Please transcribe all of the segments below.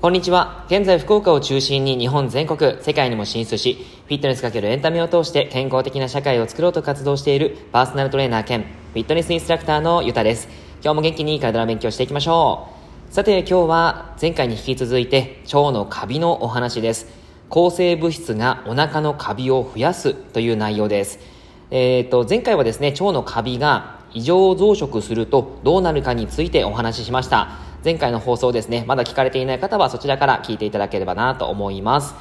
こんにちは。現在福岡を中心に日本全国、世界にも進出し、フィットネスかけるエンタメを通して健康的な社会を作ろうと活動しているパーソナルトレーナー兼フィットネスインストラクターのゆたです。今日も元気に体の勉強していきましょう。さて今日は前回に引き続いて腸のカビのお話です。抗生物質がお腹のカビを増やすという内容です。えっ、ー、と、前回はですね、腸のカビが異常増殖するとどうなるかについてお話ししました。前回の放送ですね、まだ聞かれていない方はそちらから聞いていただければなと思います。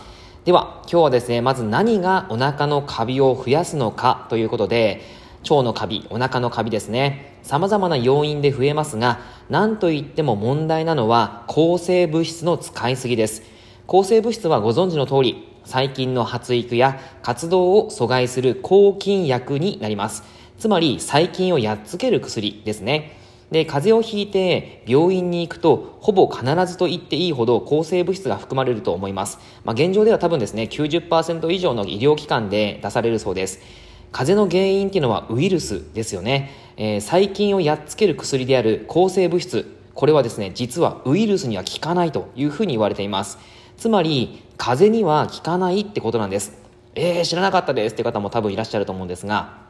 では、今日はですね、まず何がお腹のカビを増やすのかということで、腸のカビ、お腹のカビですね。様々な要因で増えますが、何と言っても問題なのは抗生物質の使いすぎです。抗生物質はご存知の通り、細菌の発育や活動を阻害する抗菌薬になります。つまり、細菌をやっつける薬ですね。で、風邪をひいて病院に行くと、ほぼ必ずと言っていいほど抗生物質が含まれると思います。まあ、現状では多分ですね、90%以上の医療機関で出されるそうです。風邪の原因っていうのはウイルスですよね。えー、細菌をやっつける薬である抗生物質。これはですね、実はウイルスには効かないというふうに言われています。つまり、風邪には効かないってことなんです。えー、知らなかったですって方も多分いらっしゃると思うんですが、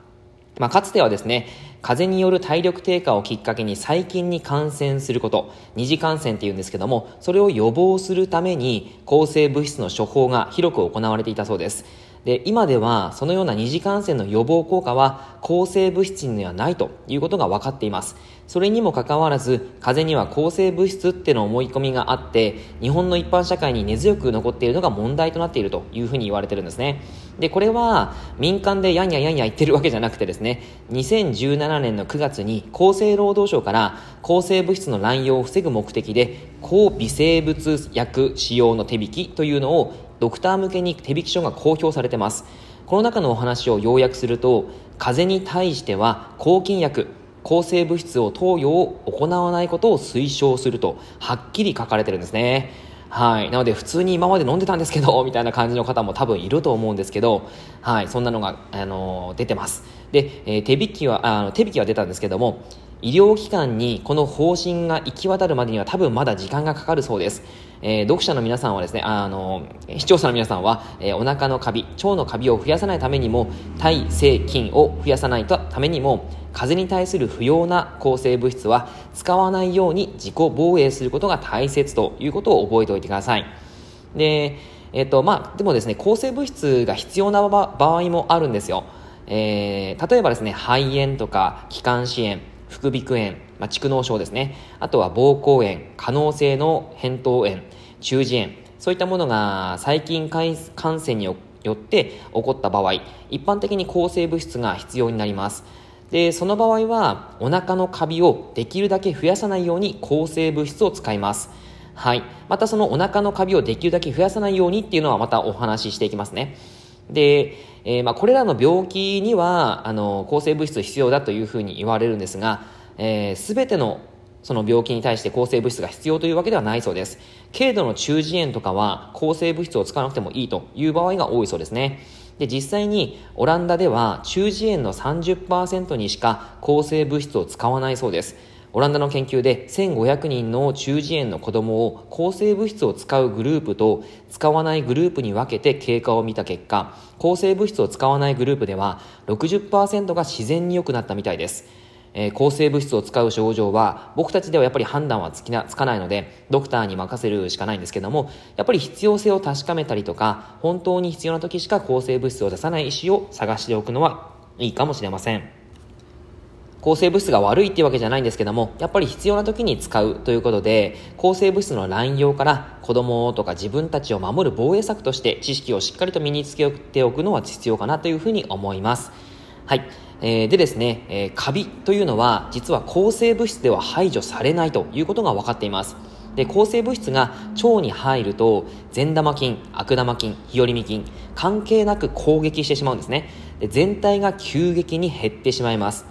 まあ、かつてはですね、風邪による体力低下をきっかけに細菌に感染すること、二次感染っていうんですけども、それを予防するために抗生物質の処方が広く行われていたそうです。で、今ではそのような二次感染の予防効果は抗生物質にはないということが分かっています。それにもかかわらず、風邪には抗生物質っての思い込みがあって、日本の一般社会に根強く残っているのが問題となっているというふうに言われてるんですね。で、これは民間でやんややんや言ってるわけじゃなくてですね、2017年の9月に厚生労働省から抗生物質の乱用を防ぐ目的で、抗微生物薬使用の手引きというのをドクター向けに手引き書が公表されてます。この中のお話を要約すると、風邪に対しては抗菌薬、抗生物質を投与を行わないことを推奨すると、はっきり書かれてるんですね。はい。なので、普通に今まで飲んでたんですけど、みたいな感じの方も多分いると思うんですけど、はい。そんなのが、あのー、出てます。で、えー、手引きは、あの、手引きは出たんですけども、医療機関にこの方針が行き渡るまでには多分まだ時間がかかるそうです。えー、読者の皆さんはですね、あの、視聴者の皆さんは、えー、お腹のカビ、腸のカビを増やさないためにも、耐性菌を増やさないためにも、風邪に対する不要な抗生物質は使わないように自己防衛することが大切ということを覚えておいてください。で、えっ、ー、と、まあ、でもですね、抗生物質が必要な場合もあるんですよ。えー、例えばですね、肺炎とか気管支炎、副鼻腔炎、まあ、蓄膿症ですね。あとは膀胱炎、可能性の扁桃炎、中耳炎、そういったものが細菌感染によって起こった場合、一般的に抗生物質が必要になります。で、その場合は、お腹のカビをできるだけ増やさないように抗生物質を使います。はい。またそのお腹のカビをできるだけ増やさないようにっていうのはまたお話ししていきますね。で、えー、まあ、これらの病気には、あの、抗生物質必要だというふうに言われるんですが、えー、全てのその病気に対して抗生物質が必要というわけではないそうです。軽度の中耳炎とかは抗生物質を使わなくてもいいという場合が多いそうですね。で、実際にオランダでは中耳炎の30%にしか抗生物質を使わないそうです。オランダの研究で1500人の中耳炎の子供を抗生物質を使うグループと使わないグループに分けて経過を見た結果、抗生物質を使わないグループでは60%が自然に良くなったみたいです。えー、抗生物質を使う症状は僕たちではやっぱり判断はつきなつかないのでドクターに任せるしかないんですけどもやっぱり必要性を確かめたりとか本当に必要な時しか抗生物質を出さない医師を探しておくのはいいかもしれません。抗生物質が悪いっていうわけじゃないんですけども、やっぱり必要な時に使うということで、抗生物質の乱用から子供とか自分たちを守る防衛策として知識をしっかりと身につけておくのは必要かなというふうに思います。はい。えー、でですね、えー、カビというのは実は抗生物質では排除されないということが分かっています。で抗生物質が腸に入ると善玉菌悪玉菌日和見菌関係なく攻撃してしまうんですねで全体が急激に減ってしまいます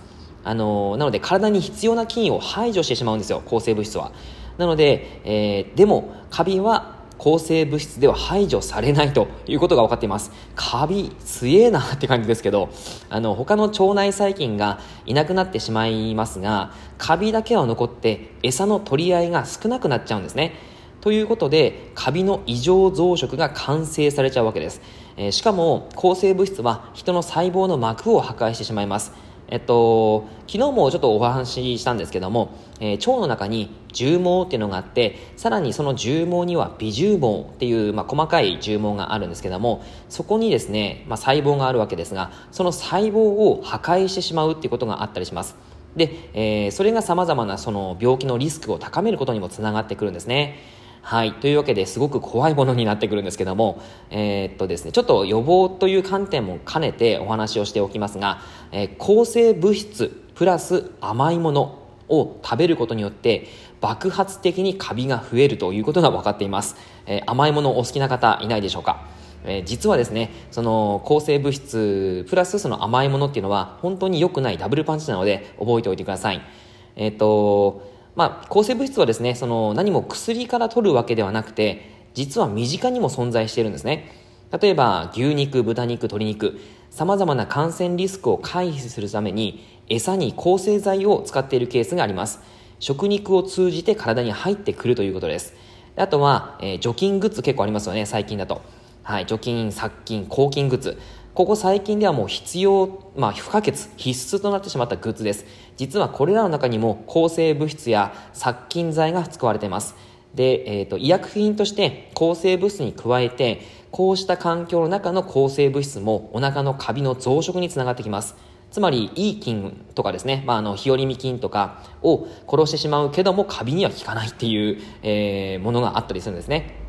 あのなので体に必要な菌を排除してしまうんですよ、抗生物質は。なので、えー、でも、カビは抗生物質では排除されないということが分かっています。カビ、強えなって感じですけど、あの、他の腸内細菌がいなくなってしまいますが、カビだけは残って餌の取り合いが少なくなっちゃうんですね。ということで、カビの異常増殖が完成されちゃうわけです。えー、しかも、抗生物質は人の細胞の膜を破壊してしまいます。えっと、昨日もちょっとお話ししたんですけども、えー、腸の中に重毛っていうのがあって、さらにその重毛には微重毛っていう、まあ、細かい重毛があるんですけども、そこにですね、まあ、細胞があるわけですが、その細胞を破壊してしまうっていうことがあったりします。で、えー、それが様々なその病気のリスクを高めることにもつながってくるんですね。はい。というわけですごく怖いものになってくるんですけども、えー、っとですね、ちょっと予防という観点も兼ねてお話をしておきますが、えー、抗生物質プラス甘いものを食べることによって爆発的にカビが増えるということが分かっています。えー、甘いものお好きな方いないでしょうか？え、実はですね、その抗生物質プラスその甘いものっていうのは本当に良くないダブルパンチなので覚えておいてください。えっ、と、まあ、抗生物質はですね、その何も薬から取るわけではなくて、実は身近にも存在しているんですね。例えば、牛肉、豚肉、鶏肉、様々な感染リスクを回避するために、餌に抗生剤を使っているケースがあります。食肉を通じて体に入ってくるということです。あとは、えー、除菌グッズ結構ありますよね、最近だと。はい、除菌、殺菌、抗菌グッズ。ここ最近ではもう必要、まあ不可欠、必須となってしまったグッズです。実はこれらの中にも抗生物質や殺菌剤が使われています。で、えっ、ー、と、医薬品として抗生物質に加えて、こうした環境の中の抗生物質もお腹のカビの増殖につながってきます。つまり、いい菌とかですね、まあ、あの、日和見菌とかを殺してしまうけども、カビには効かないっていう、えー、ものがあったりするんですね。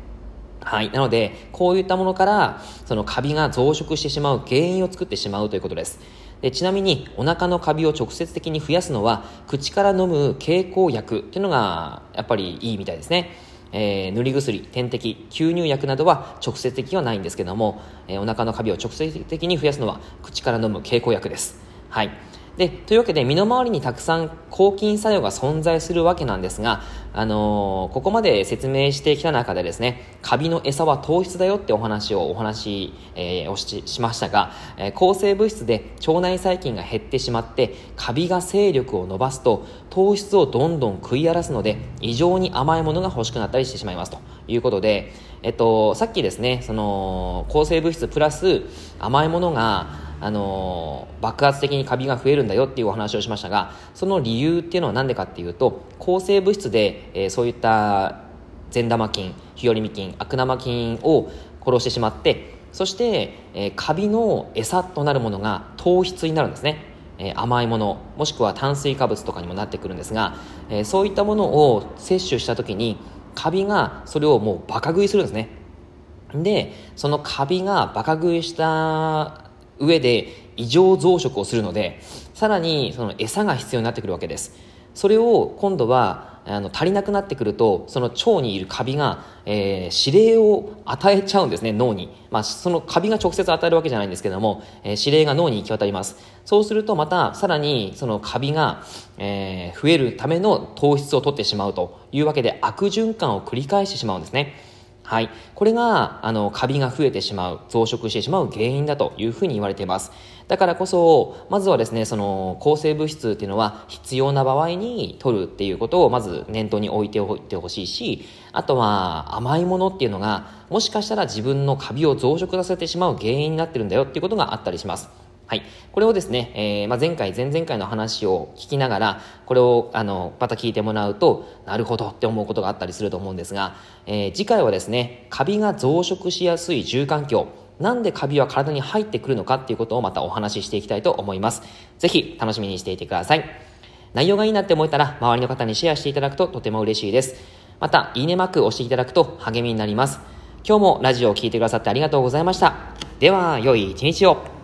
はい。なので、こういったものから、そのカビが増殖してしまう原因を作ってしまうということです。でちなみに、お腹のカビを直接的に増やすのは、口から飲む経口薬っていうのが、やっぱりいいみたいですね。えー、塗り薬、点滴、吸入薬などは直接的にはないんですけども、えー、お腹のカビを直接的に増やすのは、口から飲む経口薬です。はい。で、というわけで身の回りにたくさん抗菌作用が存在するわけなんですが、あのー、ここまで説明してきた中でですね、カビの餌は糖質だよってお話をお話、えー、をししましたが、えー、抗生物質で腸内細菌が減ってしまって、カビが勢力を伸ばすと、糖質をどんどん食い荒らすので、異常に甘いものが欲しくなったりしてしまいますと。いうことで、えっと、さっきですね、その、抗生物質プラス甘いものが、あの爆発的にカビが増えるんだよっていうお話をしましたがその理由っていうのは何でかっていうと抗生物質で、えー、そういった善玉菌日和見菌悪玉菌を殺してしまってそして、えー、カビの餌となるものが糖質になるんですね、えー、甘いものもしくは炭水化物とかにもなってくるんですが、えー、そういったものを摂取した時にカビがそれをもうバカ食いするんですね。でそのカビがバカ食いした上で異常増殖をするのでさらにその餌が必要になってくるわけです。それを今度はあの足りなくなってくるとその腸にいるカビが、えー、指令を与えちゃうんですね脳に、まあ、そのカビが直接与えるわけじゃないんですけども、えー、指令が脳に行き渡ります。そうするとまたさらにそのカビが、えー、増えるための糖質を取ってしまうというわけで悪循環を繰り返してしまうんですね。はい。これが、あの、カビが増えてしまう、増殖してしまう原因だというふうに言われています。だからこそ、まずはですね、その、抗生物質っていうのは必要な場合に取るっていうことをまず念頭に置いておいてほしいし、あとは甘いものっていうのが、もしかしたら自分のカビを増殖させてしまう原因になってるんだよっていうことがあったりします。はい。これをですね、えー、まあ、前回、前々回の話を聞きながら、これを、あの、また聞いてもらうと、なるほどって思うことがあったりすると思うんですが、えー、次回はですね、カビが増殖しやすい住環境、なんでカビは体に入ってくるのかっていうことをまたお話ししていきたいと思います。ぜひ、楽しみにしていてください。内容がいいなって思えたら、周りの方にシェアしていただくととても嬉しいです。また、いいねマークを押していただくと励みになります。今日もラジオを聴いてくださってありがとうございました。では、良い一日を。